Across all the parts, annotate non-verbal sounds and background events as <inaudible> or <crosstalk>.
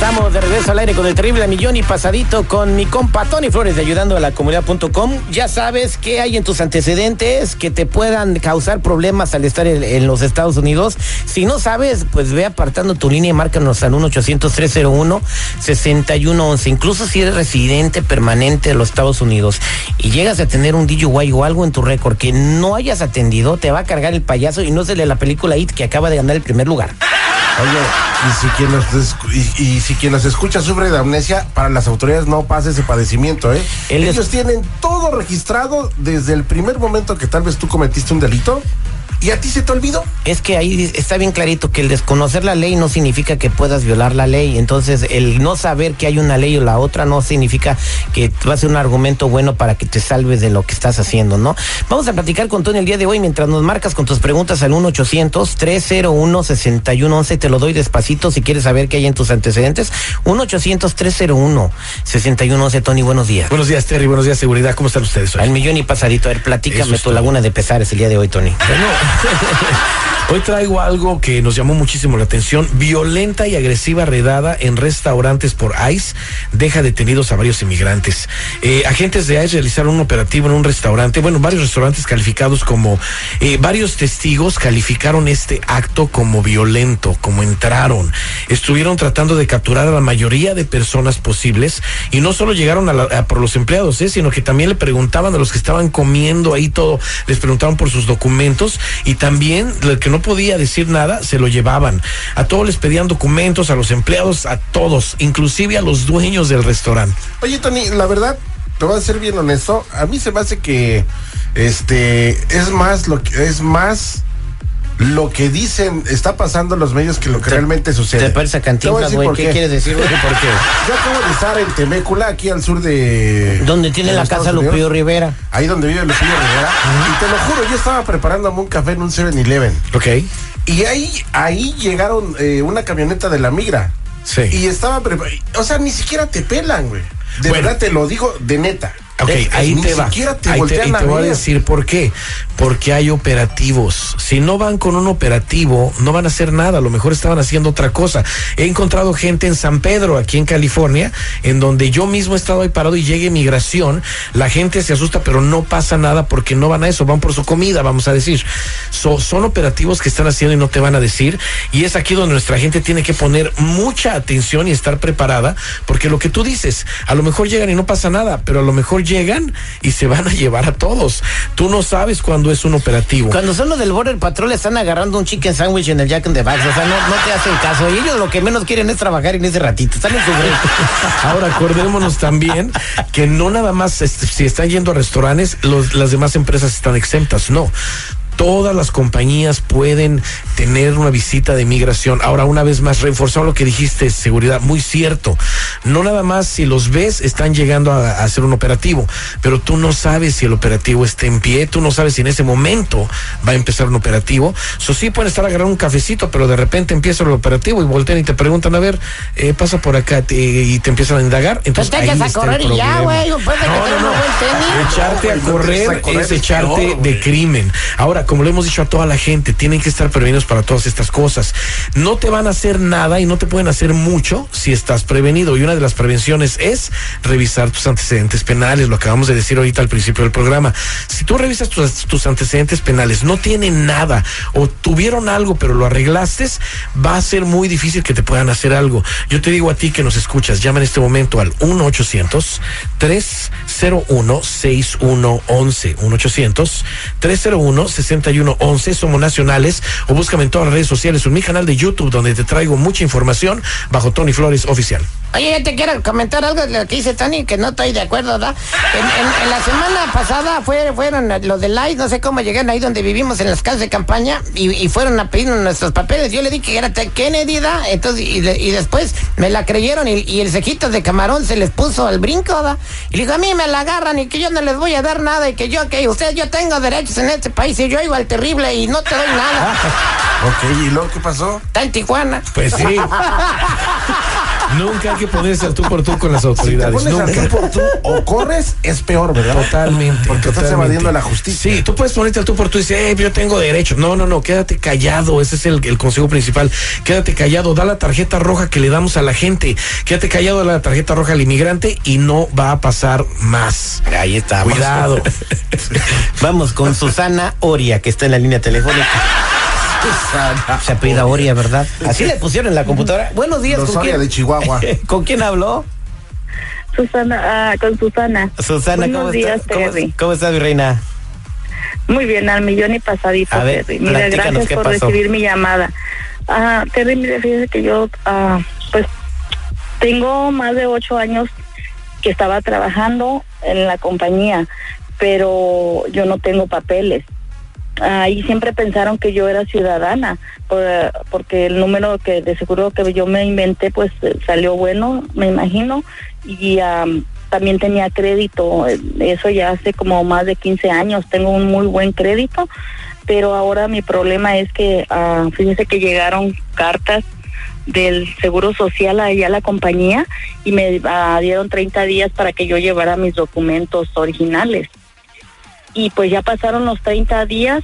Estamos de regreso al aire con el terrible millón y pasadito con mi compa Tony Flores de ayudando a la comunidad.com. Ya sabes qué hay en tus antecedentes que te puedan causar problemas al estar en, los Estados Unidos. Si no sabes, pues ve apartando tu línea y márcanos al 1-800-301-6111. Incluso si eres residente permanente de los Estados Unidos y llegas a tener un DUI o algo en tu récord que no hayas atendido, te va a cargar el payaso y no se le la película IT que acaba de ganar el primer lugar. Oye, y si quien nos, y, y si quien nos escucha sufre de amnesia, para las autoridades no pasa ese padecimiento, ¿eh? Él es- Ellos tienen todo registrado desde el primer momento que tal vez tú cometiste un delito y a ti se te olvidó. Es que ahí está bien clarito que el desconocer la ley no significa que puedas violar la ley. Entonces, el no saber que hay una ley o la otra no significa que va a ser un argumento bueno para que te salves de lo que estás haciendo, ¿no? Vamos a platicar con Tony el día de hoy mientras nos marcas con tus preguntas al 1-800-301-6111. Te lo doy despacito si quieres saber qué hay en tus antecedentes. 1-800-301-6111. Tony, buenos días. Buenos días, Terry. Buenos días, seguridad. ¿Cómo están ustedes hoy? Al millón y pasadito. A ver, platícame tu todo. laguna de pesares el día de hoy, Tony. Bueno, <laughs> hoy traigo algo que nos llamó muchísimo la atención. Violenta y agresiva redada en restaurantes por ICE deja detenidos a varios inmigrantes. Eh, agentes de ICE realizaron un operativo en un restaurante, bueno, varios restaurantes calificados como, eh, varios testigos calificaron este acto como violento, como entraron. Estuvieron tratando de capturar a la mayoría de personas posibles y no solo llegaron a la- por los empleados, eh, sino que también le preguntaban a los que estaban comiendo ahí todo, les preguntaban por sus documentos y también el que no podía decir nada se lo llevaban. A todos les pedían documentos, a los empleados, a todos, inclusive a los dueños del restaurante. Oye, Tony, la verdad, te voy a ser bien honesto. A mí se me hace que este es más lo que es más lo que dicen está pasando en los medios que lo que realmente sucede. Te parece Cantinflas, güey. ¿Qué quieres decir, güey? ¿Por qué? <laughs> Yo acabo de estar en Temécula, aquí al sur de. Donde tiene de la casa Estados Lupillo Unidos. Rivera. Ahí donde vive Lupillo Rivera. Y te lo juro, yo estaba preparándome un café en un 7-Eleven. ¿Ok? Y ahí, ahí llegaron eh, una camioneta de la migra. Sí. Y estaba preparando. O sea, ni siquiera te pelan, güey. De Bueno. verdad te lo digo de neta. Ok, Es- ahí ni te va. siquiera te Ahí voy a decir por qué. Porque hay operativos. Si no van con un operativo, no van a hacer nada. A lo mejor estaban haciendo otra cosa. He encontrado gente en San Pedro, aquí en California, en donde yo mismo he estado ahí parado y llegue migración. La gente se asusta, pero no pasa nada porque no van a eso. Van por su comida, vamos a decir. So- son operativos que están haciendo y no te van a decir. Y es aquí donde nuestra gente tiene que poner mucha atención y estar preparada. Porque lo que tú dices, a lo mejor llegan y no pasa nada, pero a lo mejor llegan y se van a llevar a todos. Tú no sabes cuándo es un operativo. Cuando son los del Border Patrol están agarrando un chicken sandwich en el Jack in the Box. O sea, no, no te hacen caso. Y ellos lo que menos quieren es trabajar en ese ratito. Están en su. <laughs> Ahora acordémonos también que no nada más este, si están yendo a restaurantes, los- las demás empresas están exentas, no. Todas las compañías pueden tener una visita de migración. Ahora, una vez más, reforzar lo que dijiste, seguridad, muy cierto. No nada más si los ves, están llegando a, a hacer un operativo, pero tú no sabes si el operativo está en pie, tú no sabes si en ese momento va a empezar un operativo. Eso sí, pueden estar agarrando un cafecito, pero de repente empieza el operativo y voltean y te preguntan, a ver, eh, pasa por acá te- y te empiezan a indagar. Entonces, Pues te ahí echas a está el correr y ya, güey. No, no. Echarte a correr a es echarte de crimen. Ahora, como le hemos dicho a toda la gente, tienen que estar prevenidos para todas estas cosas. No te van a hacer nada y no te pueden hacer mucho si estás prevenido. Y una de las prevenciones es revisar tus antecedentes penales. Lo acabamos de decir ahorita al principio del programa. Si tú revisas tus, tus antecedentes penales, no tienen nada o tuvieron algo pero lo arreglaste, va a ser muy difícil que te puedan hacer algo. Yo te digo a ti que nos escuchas, llama en este momento al 1 800 301 6111 1 800 301 6111 somos nacionales o búscame en todas las redes sociales en mi canal de YouTube donde te traigo mucha información bajo Tony Flores oficial. Oye, te quiero comentar algo de lo que dice Tony, que no estoy de acuerdo, ¿verdad? En, la semana pasada fue, fueron los de Light, no sé cómo llegaron ahí donde vivimos en las casas de campaña y, fueron a pedir nuestros papeles. Yo le dije que era Kennedy, ¿da? Entonces, y, de- y después me la creyeron y, el cejito de camarón se les puso al brinco, ¿da? Y le dijo, a mí me la agarran y que yo no les voy a dar nada y que yo, que usted, yo tengo derechos en este país y yo iba al terrible y no te doy nada. <laughs> Ok, ¿y luego qué pasó? Está en Tijuana. Pues sí. <laughs> Nunca hay que ponerse al tú por tú con las Si te autoridades. pones al Nunca. tú por tú o corres, es peor, ¿verdad? Totalmente. Porque estás totalmente. evadiendo la justicia. Sí, tú puedes ponerte al tú por tú y decir, eh, yo tengo derecho. No, no, no, quédate callado. Ese es el, el consejo principal. Quédate callado. Da la tarjeta roja que le damos a la gente. Quédate callado, da la tarjeta roja al inmigrante y no va a pasar más. Ahí está. Cuidado. <laughs> Vamos con Susana Oria, que está en la línea telefónica. Se apellida Oria, ¿verdad? Así le pusieron en la computadora. Buenos días, Los ¿con Oria quién? de Chihuahua. <laughs> ¿Con quién habló? Susana, ah, con Susana. Susana, Buenos ¿cómo días, estás? ¿Cómo, Terry. cómo estás, mi reina? Muy bien, al millón y pasadito, A ver, Terry. Mira, gracias ¿qué por pasó? recibir mi llamada. Ah, Terry, mire, fíjese que yo, ah, pues, tengo más de ocho años que estaba trabajando en la compañía, pero yo no tengo papeles. Ahí siempre pensaron que yo era ciudadana, por- porque el número que de seguro que yo me inventé, pues eh, salió bueno, me imagino, y am, también tenía crédito, eh, eso ya hace como más de 15 años, tengo un muy buen crédito, pero ahora mi problema es que, ah, fíjense que llegaron cartas del Seguro Social allá a la compañía y me ah, dieron 30 días para que yo llevara mis documentos originales y pues ya pasaron los 30 días,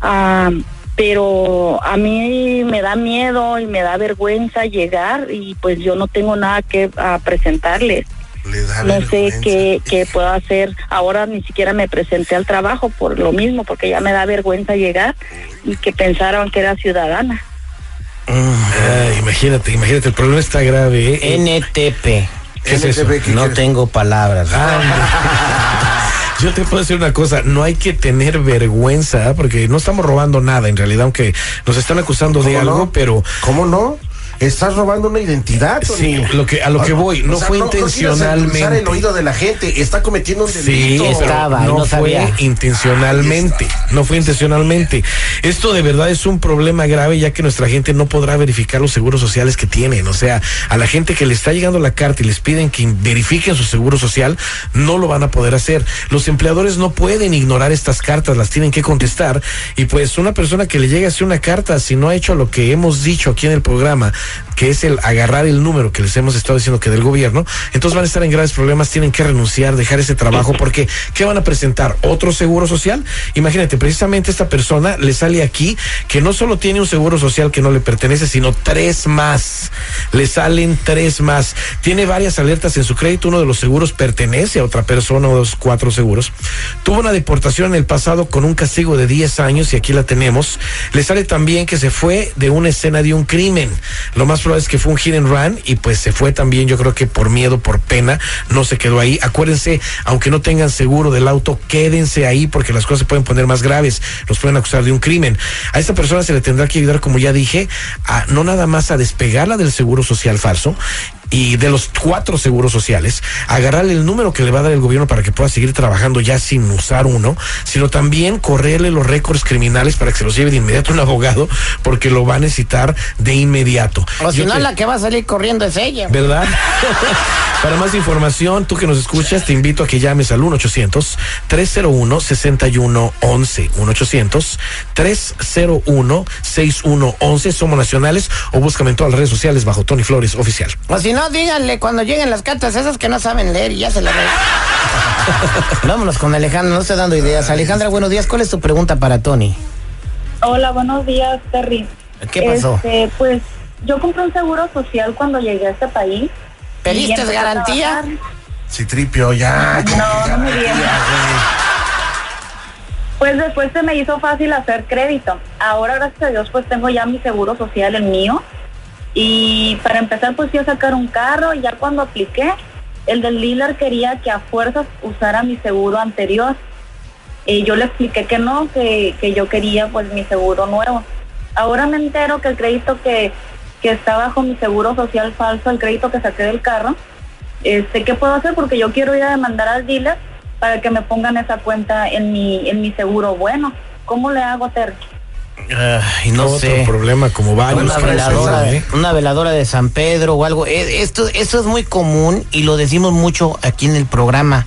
ah, pero a mí me da miedo y me da vergüenza llegar y pues yo no tengo nada que ah, presentarles. No sé qué, qué puedo hacer. Ahora ni siquiera me presenté al trabajo por lo mismo, porque ya me da vergüenza llegar y que pensaron que era ciudadana. Ay, imagínate, imagínate, el problema está grave. ¿eh? NTP. ¿Qué es eso? NTP, ¿qué No tengo palabras. <laughs> Yo te puedo decir una cosa, no hay que tener vergüenza, porque no estamos robando nada en realidad, aunque nos están acusando de ¿Cómo algo, no? pero ¿Cómo no? Estás robando una identidad, Sí, Tony. lo que- a lo que voy, no fue quieras intencionalmente. endulzar el oído de la gente, está cometiendo un Sí, delito. pero estaba, no, no fue sabía. intencionalmente, no fue intencionalmente. Esto de verdad es un problema grave ya que nuestra gente no podrá verificar los seguros sociales que tienen. O sea, a la gente que le está llegando la carta y les piden que verifiquen su seguro social, no lo van a poder hacer. Los empleadores no pueden ignorar estas cartas, las tienen que contestar. Y pues una persona que le llega así una carta, si no ha hecho lo que hemos dicho aquí en el programa, que es el agarrar el número que les hemos estado diciendo que del gobierno, entonces van a estar en graves problemas, tienen que renunciar, dejar ese trabajo, porque ¿qué van a presentar? ¿Otro seguro social? Imagínate, precisamente esta persona le sale aquí que no solo tiene un seguro social que no le pertenece, sino tres más. Le salen tres más. Tiene varias alertas en su crédito, uno de los seguros pertenece a otra persona, o dos, cuatro seguros. Tuvo una deportación en el pasado con un castigo de 10 años y aquí la tenemos. Le sale también que se fue de una escena de un crimen. Lo más probable es que fue un hit and run y pues se fue también, yo creo que por miedo, por pena, no se quedó ahí. Acuérdense, aunque no tengan seguro del auto, quédense ahí porque las cosas se pueden poner más graves. Los pueden acusar de un crimen. A esta persona se le tendrá que ayudar, como ya dije, a no nada más a despegarla del seguro social falso y de los cuatro seguros sociales, agarrarle el número que le va a dar el gobierno para que pueda seguir trabajando ya sin usar uno, sino también correrle los récords criminales para que se los lleve de inmediato un abogado, porque lo va a necesitar de inmediato. O si no, te- la que va a salir corriendo es ella. ¿Verdad? <laughs> Para más información, tú que nos escuchas, te invito a que llames al 1-800-301-6111. 1-800-301-6111. Somos nacionales o búscame en todas las redes sociales bajo Tony Flores Oficial. O si no, díganle cuando lleguen las cartas esas que no saben leer y ya se las <laughs> Vámonos con Alejandra, no estoy dando ideas. Alejandra, buenos días. ¿Cuál es tu pregunta para Tony? Hola, buenos días, Terry. ¿Qué pasó? Este, pues yo compré un seguro social cuando llegué a este país. ¿Pediste garantía? Citripio, ya. No, no me. Pues después se me hizo fácil hacer crédito. Ahora, gracias a Dios, pues tengo ya mi seguro social, el mío. Y para empezar, pues fui a sacar un carro y ya cuando apliqué, el del dealer quería que a fuerzas usara mi seguro anterior. Y yo le expliqué que no, que, que yo quería pues mi seguro nuevo. Ahora me entero que el crédito que, que está bajo mi seguro social falso, el crédito que saqué del carro. Este, ¿qué puedo hacer? Porque yo quiero ir a demandar al dealer para que me pongan esa cuenta en mi, en mi seguro bueno. ¿Cómo le hago, Terry? Ay, no Otro sé. problema como varios. Una veladora, ¿eh? una veladora de San Pedro o algo. Eh, Esto, esto es muy común y lo decimos mucho aquí en el programa.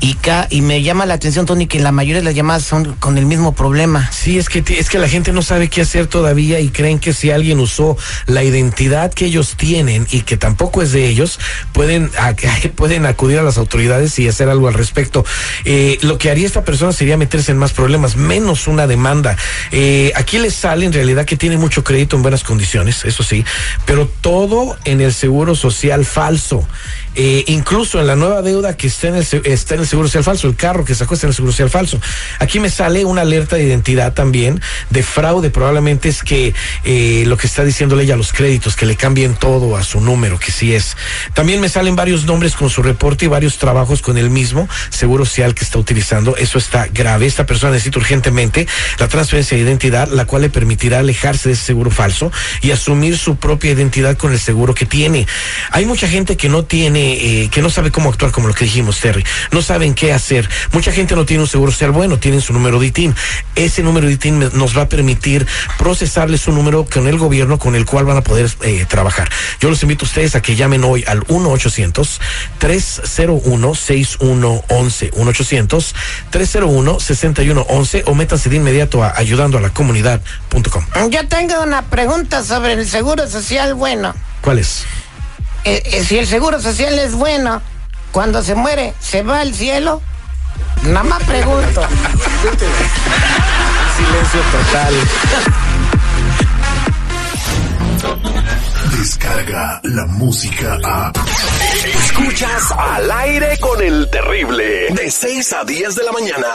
Y, ca- y me llama la atención, Tony, que la mayoría de las llamadas son con el mismo problema. Sí, es que, es que la gente no sabe qué hacer todavía y creen que si alguien usó la identidad que ellos tienen y que tampoco es de ellos, pueden, <laughs> pueden acudir a las autoridades y hacer algo al respecto. Eh, lo que haría esta persona sería meterse en más problemas, menos una demanda. Eh, aquí les sale en realidad que tiene mucho crédito en buenas condiciones, eso sí, pero todo en el seguro social falso. Eh, incluso en la nueva deuda que está en, el, seguro social falso, el carro que sacó está en el seguro social falso. Aquí me sale una alerta de identidad también de fraude, probablemente es que eh, lo que está diciéndole ella a los créditos, que le cambien todo a su número, que sí es. También me salen varios nombres con su reporte y varios trabajos con el mismo seguro social que está utilizando. Eso está grave. Esta persona necesita urgentemente la transferencia de identidad, la cual le permitirá alejarse de ese seguro falso y asumir su propia identidad con el seguro que tiene. Hay mucha gente que no tiene, eh, que no sabe cómo actuar, como lo que dijimos, Terry. No saben qué hacer. Mucha gente no tiene un seguro social bueno, tienen su número de ITIN. Ese número de ITIN nos va a permitir procesarle su número con el gobierno con el cual van a poder eh, trabajar. Yo los invito a ustedes a que llamen hoy al 1-800-301-6111. 1-800-301-6111 o métanse de inmediato a ayudando a la comunidad.com. Yo tengo una pregunta sobre el seguro social bueno. ¿Cuál es? Eh, eh, si el seguro social es bueno, cuando se muere, ¿se va al cielo? Nada más pregunto. <laughs> Silencio total. Descarga la música a. Escuchas al aire con el terrible. De 6 a 10 de la mañana.